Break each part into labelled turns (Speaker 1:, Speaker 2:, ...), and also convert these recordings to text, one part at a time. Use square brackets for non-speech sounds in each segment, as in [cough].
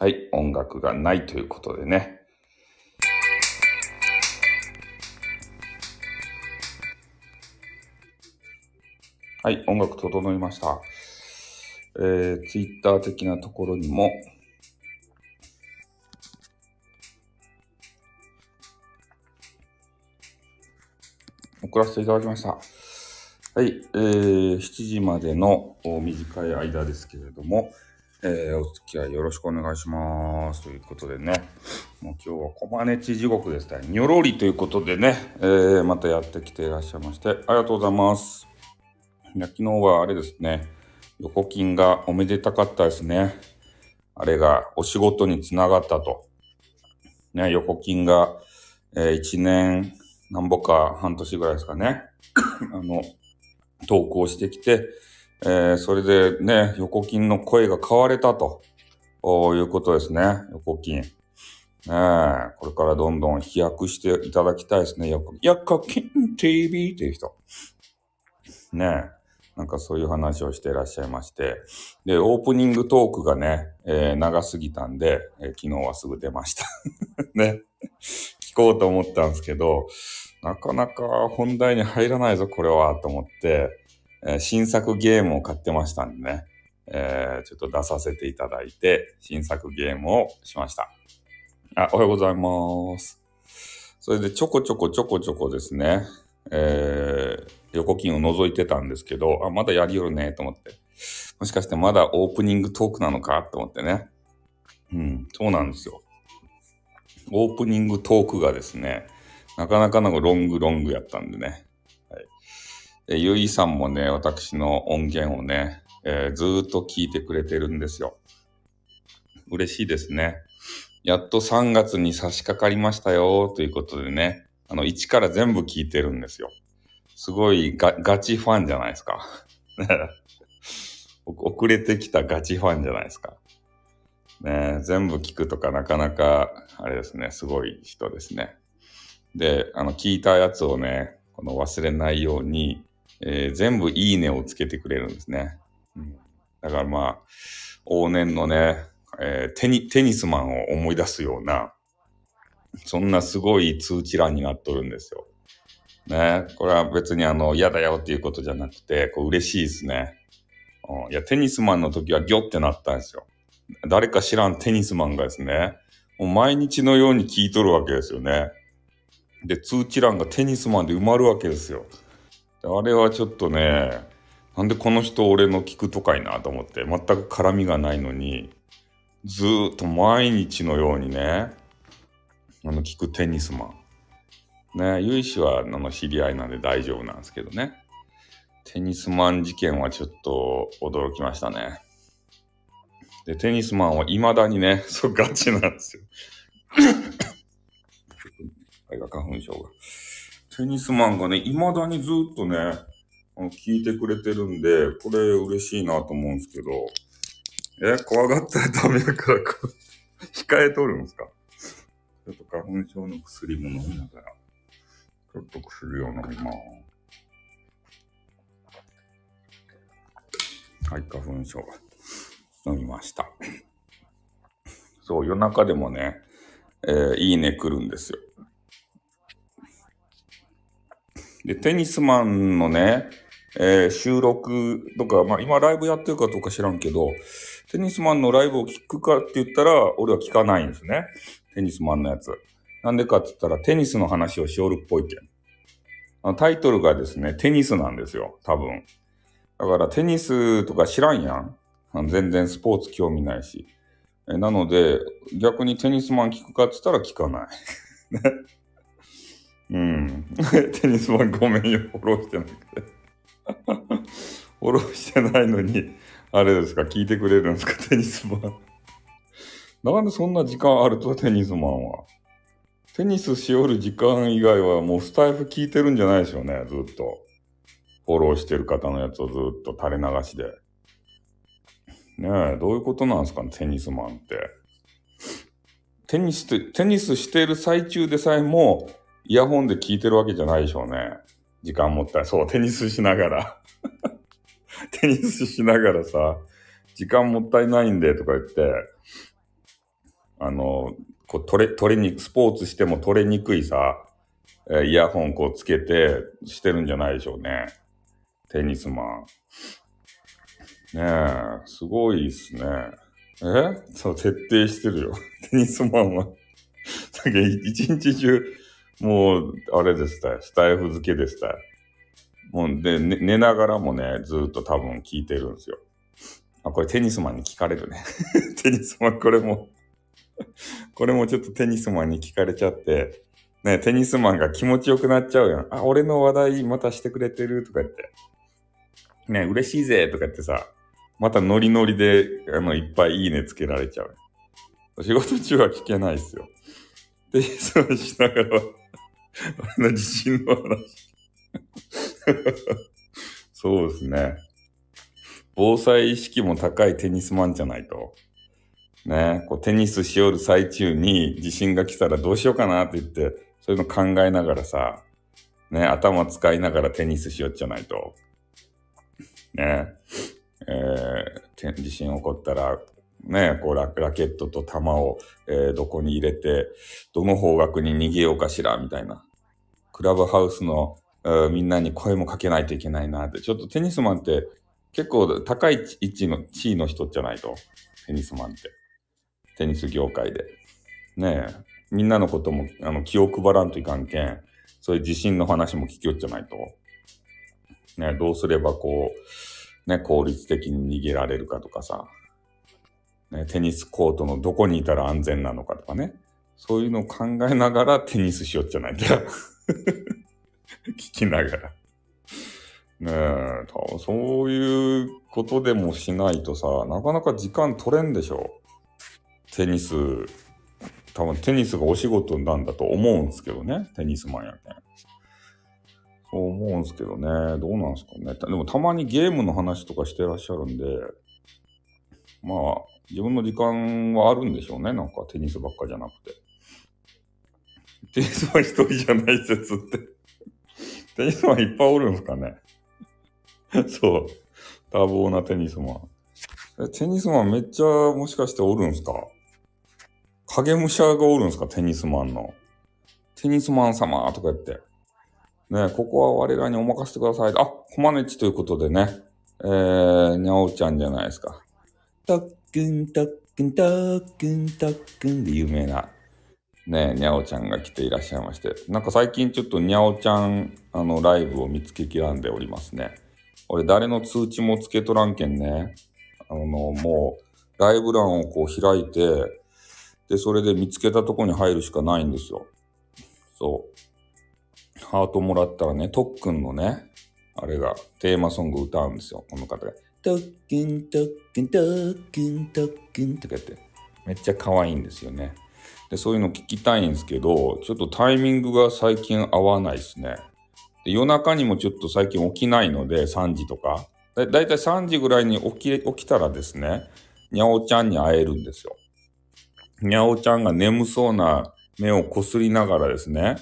Speaker 1: はい、音楽がないということでね。はい、音楽整いました。えー、ツイッター的なところにも、送らせていただきました。はい、えー、7時までの短い間ですけれども、えー、お付き合いよろしくお願いします。ということでね、もう今日はコマネチ地獄ですね。にょろりということでね、えー、またやってきていらっしゃいまして、ありがとうございます。いや昨日はあれですね、横金がおめでたかったですね。あれがお仕事につながったと。ね、横金が、えー、1年、なんぼか半年ぐらいですかね。あの、投稿してきて、えー、それでね、横金の声が変われたということですね、横金。ねえ、これからどんどん飛躍していただきたいですね、横金。横金 TV っていう人。ねえ。なんかそういう話をしていらっしゃいまして。で、オープニングトークがね、えー長すぎたんで、えー昨日はすぐ出ました。[laughs] ね。聞こうと思ったんですけど、なかなか本題に入らないぞ、これは、と思って、え新作ゲームを買ってましたんでね、えーちょっと出させていただいて、新作ゲームをしました。あ、おはようございます。それでちょこちょこちょこちょこですね、えー横金を覗いてたんですけど、あ、まだやりよるね、と思って。もしかしてまだオープニングトークなのか？と思ってね。うん、そうなんですよ。オープニングトークがですね、なかなかのロングロングやったんでね。えゆいさんもね、私の音源をね、えーずーっと聞いてくれてるんですよ。嬉しいですね。やっと3月に差し掛かりましたよ、ということでね、あの、1から全部聞いてるんですよ。すごいガガチファンじゃないですか。[laughs] 遅れてきたガチファンじゃないですか。ね全部聞くとかなかなか、あれですね、すごい人ですね。で、あの、聞いたやつをね、この忘れないように、えー全部いいねをつけてくれるんですね。うん、だからまあ、往年のね、えーテニ、テニスマンを思い出すような、そんなすごい通知欄になっとるんですよ。ね、これは別にあの、嫌だよっていうことじゃなくて、こう嬉しいですね。うんいや、テニスマンの時はギョってなったんですよ。誰か知らんテニスマンがですね、もう毎日のように聞いとるわけですよね。で、通知欄がテニスマンで埋まるわけですよ。あれはちょっとね、なんでこの人俺の聞くとかいなと思って、全く絡みがないのに、ずっと毎日のようにね、あの、聞くテニスマン。ね、ゆい氏はあの知り合いなんで大丈夫なんですけどね。テニスマン事件はちょっと驚きましたね。で、テニスマンは未だにね、[laughs] そうガチなんですよ。[coughs] あれが花粉症が。テニスマンがね、未だにずっとね、あの聞いてくれてるんで、これ嬉しいなと思うんですけど、え、怖がったらダメだから、控えとるんですか？ちょっと花粉症の薬も飲みながら、ちょっと薬を飲みます。はい、花粉症飲みました。そう、夜中でもね、えーいいね来るんですよ。で、テニスマンのね、えー収録とか、まあ今ライブやってるかどうか知らんけど、テニスマンのライブを聞くかって言ったら、俺は聞かないんですね。テニスマンのやつ。なんでかって言ったら、テニスの話をしおるっぽいけん。タイトルがですね、テニスなんですよ、多分。だからテニスとか知らんやん。全然スポーツ興味ないし。えなので、逆にテニスマン聞くかって言ったら聞かない。[laughs] うん。[laughs] テニスマンごめんよ、フォローしてなくて。[laughs] フォローしてないのに、あれですか、聞いてくれるんですか、テニスマン。なんでそんな時間あると、テニスマンは？テニスしおる時間以外はもうスタイフ聞いてるんじゃないでしょうね、ずっと。フォローしてる方のやつをずっと垂れ流しで。ねえ、どういうことなんですか？ね、テニスマンって。テニスって、テニスしてる最中でさえも、イヤホンで聞いてるわけじゃないでしょうね。時間もったい。そう、テニスしながら。[laughs] テニスしながらさ、時間もったいないんでとか言って、あの、こう取れ、取れに、スポーツしても取れにくいさ、えイヤホンこうつけてしてるんじゃないでしょうね。テニスマン。ねえ、すごいっすね。え？そう、徹底してるよ。[laughs] テニスマンは。だけ一日中、もう、あれですたよ。スタイフ付けですたよ。もう、で、ね、寝ながらもね、ずっと多分聞いてるんですよ。あ、これテニスマンに聞かれるね。[laughs] テニスマン、これもこれもちょっとテニスマンに聞かれちゃって、ね、テニスマンが気持ちよくなっちゃうやん。あ、俺の話題またしてくれてるとか言って。ね、嬉しいぜとか言ってさ、またノリノリで、あの、いっぱいいいねつけられちゃう。仕事中は聞けないっすよ。で、そうしながら、俺 [laughs] の自信の話。そうですね。防災意識も高いテニスマンじゃないと。ね、こうテニスしよる最中に地震が来たらどうしようかなって言って、そういうの考えながらさ、ね、頭使いながらテニスしよっちゃないと。ね、えー、地震起こったら、ね、こうララケットと球を、えー、どこに入れて、どの方角に逃げようかしら、みたいな。クラブハウスの、えー、みんなに声もかけないといけないなって。ちょっとテニスマンって結構高い位置の地位の人じゃないと。テニスマンって。テニス業界で。ねえ。みんなのこともあの気を配らんといかんけん。そういう地震の話も聞きよっちゃないと。ねどうすればこう、ね、効率的に逃げられるかとかさ。ね、テニスコートのどこにいたら安全なのかとかね。そういうのを考えながらテニスしよっちゃないと。[laughs] 聞きながら。ねえ、多分そういうことでもしないとさ、なかなか時間取れんでしょ。テニス、多分テニスがお仕事なんだと思うんすけどね。テニスマンやけん。そう思うんすけどね。どうなんすかね。でもたまにゲームの話とかしてらっしゃるんで、まあ、自分の時間はあるんでしょうね。なんかテニスばっかじゃなくて。テニスマン一人じゃない説って。[laughs] テニスマンいっぱいおるんすかね。そう。多忙なテニスマン。テニスマンめっちゃもしかしておるんすか？影武者がおるんすか？テニスマンの。テニスマン様とか言って。ねここは我らにお任せてください。あ、コマネチということでね。えー、にゃおちゃんじゃないですか。たくんたっくんたっくんたっくんで有名な、ねにゃおちゃんが来ていらっしゃいまして。なんか最近ちょっとにゃおちゃん、あの、ライブを見つけきらんでおりますね。俺誰の通知もつけとらんけんね。あの、もう、ライブ欄をこう開いて、で、それで見つけたとこに入るしかないんですよ。そう。ハートもらったらね、とっくんのね、あれが、テーマソング歌うんですよ。この方が。とっくん、とっくん、とっくん、とっくんって言って、めっちゃ可愛いんですよね。で、そういうの聞きたいんですけど、ちょっとタイミングが最近合わないですね。で夜中にもちょっと最近起きないので、3時とか。だだいたい3時ぐらいに起き、起きたらですね、にゃおちゃんに会えるんですよ。にゃおちゃんが眠そうな目をこすりながらですね、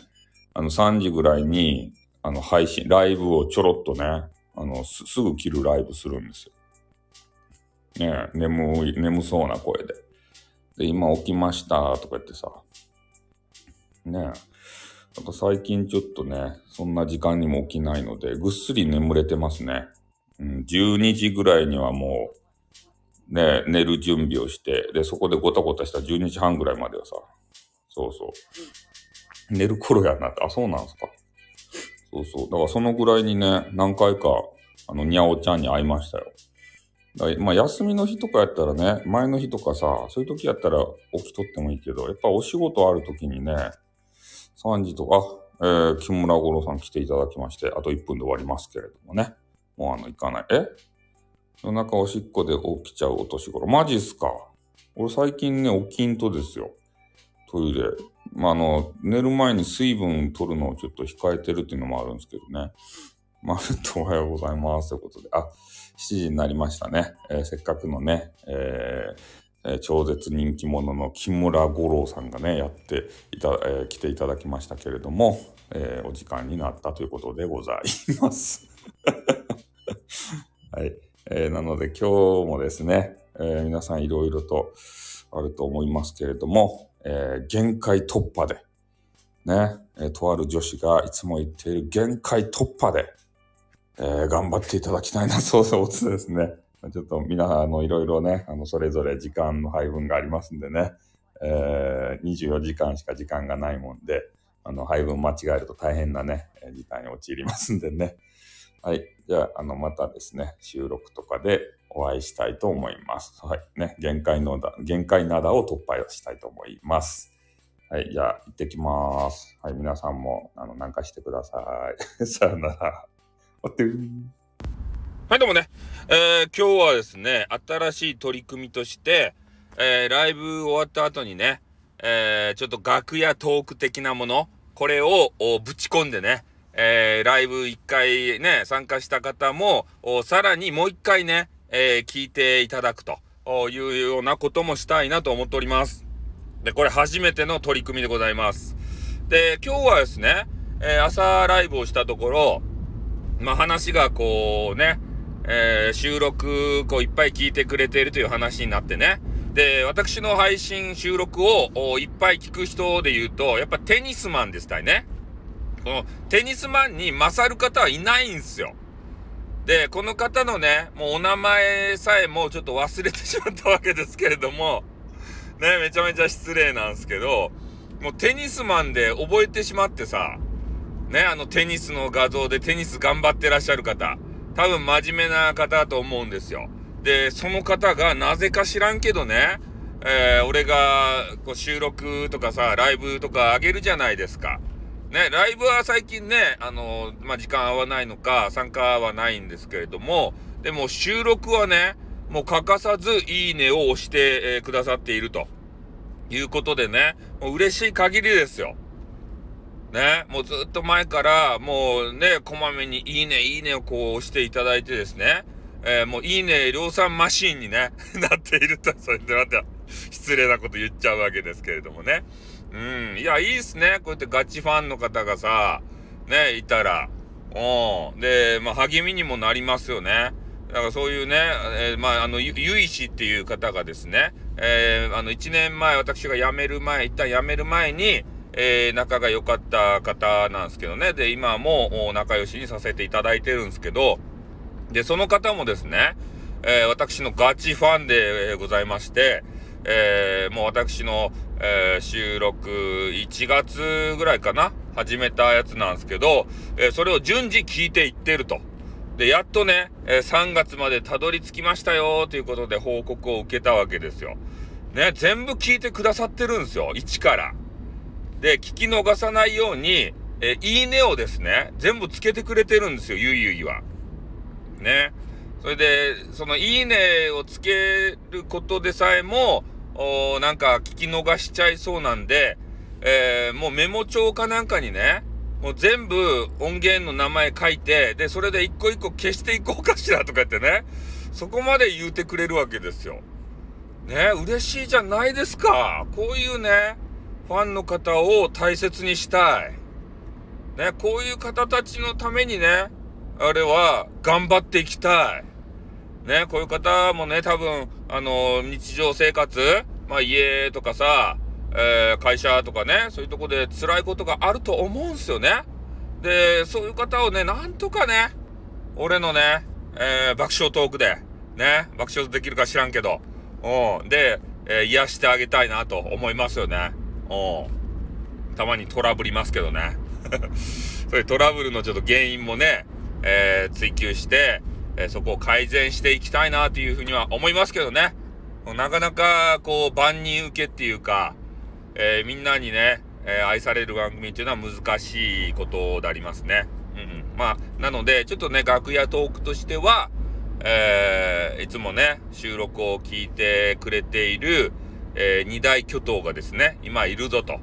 Speaker 1: あの3時ぐらいに、あの配信、ライブをちょろっとね、あの、すぐ切るライブするんですよ。ね、眠い、眠そうな声で。で、今起きましたとか言ってさ。ねえ。なんか最近ちょっとね、そんな時間にも起きないので、ぐっすり眠れてますね。うん、12時ぐらいにはもう、ね、寝る準備をして、で、そこでごたごたした12時半ぐらいまではさ、そうそう。寝る頃やなって、あ、そうなんすか。そうそう。だからそのぐらいにね、何回か、あの、にゃおちゃんに会いましたよ。だまあ、休みの日とかやったらね、前の日とかさ、そういう時やったら起きとってもいいけど、やっぱお仕事ある時にね、3時とか、えー、木村五郎さん来ていただきまして、あと1分で終わりますけれどもね。もうあの、行かない。え？夜中おしっこで起きちゃうお年頃。マジっすか？俺最近ね、起きんとですよ。トイレ。まあ、あの、寝る前に水分取るのをちょっと控えてるっていうのもあるんですけどね。まあ、とおはようございます。ということで。あ、7時になりましたね。えー、せっかくのね、えー、えー、超絶人気者の木村五郎さんがね、やっていた、えー、来ていただきましたけれども、え、お時間になったということでございます。[laughs] はい。え、なので今日もですね、え、皆さんいろいろとあると思いますけれども、えー限界突破で、ね、えとある女子がいつも言っている限界突破で、えー頑張っていただきたいな、そうそうですね。[laughs] ちょっと皆、あの、いろいろね、あの、それぞれ時間の配分がありますんでね、えー24時間しか時間がないもんで、あの、配分間違えると大変なね、えー時間に陥りますんでね。はい。じゃあ、あの、またですね、収録とかでお会いしたいと思います。はい。ね、限界のだ、限界灘を突破したいと思います。はい。じゃあ、行ってきます。はい。皆さんも、あの、なんかしてください。[laughs] さよなら。おってー
Speaker 2: はい、どうもね。えー今日はですね、新しい取り組みとして、えーライブ終わった後にね、えーちょっと楽屋トーク的なもの、これをおぶち込んでね、えーライブ一回ね、参加した方も、おさらにもう一回ね、えー聞いていただくというようなこともしたいなと思っております。で、これ初めての取り組みでございます。で、今日はですね、えー朝ライブをしたところ、まあ話がこうね、えー収録こういっぱい聞いてくれているという話になってね。で、私の配信収録をいっぱい聞く人で言うと、やっぱテニスマンでしたいね。このテニスマンに勝る方はいないんですよ。で、この方のね、もうお名前さえもうちょっと忘れてしまったわけですけれども、ね、めちゃめちゃ失礼なんですけど、もうテニスマンで覚えてしまってさ、ね、あのテニスの画像でテニス頑張ってらっしゃる方、多分真面目な方だと思うんですよ。で、その方がなぜか知らんけどね、えー俺がこう収録とかさ、ライブとか上げるじゃないですか。ね、ライブは最近ね、あのまあ、時間合わないのか、参加はないんですけれども、でも収録はね、もう欠かさずいいねを押して、えーくださっているということでね、もう嬉しい限りですよ。ね、もうずっと前から、もうね、こまめにいいね、いいねをこう押していただいてですね、えーもういいね量産マシーンにね、[laughs] なっていると、それでまた失礼なこと言っちゃうわけですけれどもね。うん、いや、いいっすね。こうやってガチファンの方がさ、ね、いたら。うん。で、まあ、励みにもなりますよね。だからそういうね、えーまあ、あの、ゆ、ゆいしっていう方がですね、えーあの、1年前、私が辞める前、一旦辞める前に、えー仲が良かった方なんですけどね。で、今も仲良しにさせていただいてるんですけど、で、その方もですね、え私のガチファンでございまして、えーもう私の、えー収録1月ぐらいかな？始めたやつなんですけど、えーそれを順次聞いていってると。で、やっとね、え3月までたどり着きましたよということで報告を受けたわけですよ。ね、全部聞いてくださってるんですよ。1から。で、聞き逃さないように、えいいねをですね、全部つけてくれてるんですよ、ゆいゆいは。ね。それで、そのいいねをつけることでさえも、おーなんか聞き逃しちゃいそうなんで、えーもうメモ帳かなんかにね、もう全部音源の名前書いて、で、それで一個一個消していこうかしらとか言ってね、そこまで言うてくれるわけですよ。ね、嬉しいじゃないですか。こういうね、ファンの方を大切にしたい。ね、こういう方たちのためにね、あれは頑張っていきたい。ね、こういう方もね、多分、あの、日常生活、まあ家とかさ、えー会社とかね、そういうとこで辛いことがあると思うんすよね。で、そういう方をね、なんとかね、俺のね、えー爆笑トークで、ね、爆笑できるか知らんけど、うん、で、えー癒してあげたいなと思いますよね。うん。たまにトラブりますけどね。[laughs] そういうトラブルのちょっと原因もね、えー追求して、えそこを改善していきたいなというふうには思いますけどね。なかなか、こう、万人受けっていうか、えみんなにね、え愛される番組っていうのは難しいことでありますね。うんうん。まあ、なので、ちょっとね、楽屋トークとしては、えーいつもね、収録を聞いてくれている、えー二大巨頭がですね、今いるぞと。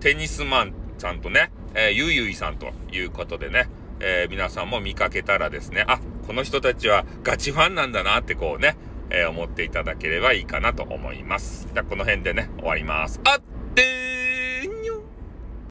Speaker 2: テニスマンさんとね、えーゆいゆいさんということでね、えー皆さんも見かけたらですね、あ、この人たちはガチファンなんだなってこうね、えー思っていただければいいかなと思います。じゃあこの辺でね、終わります。あってー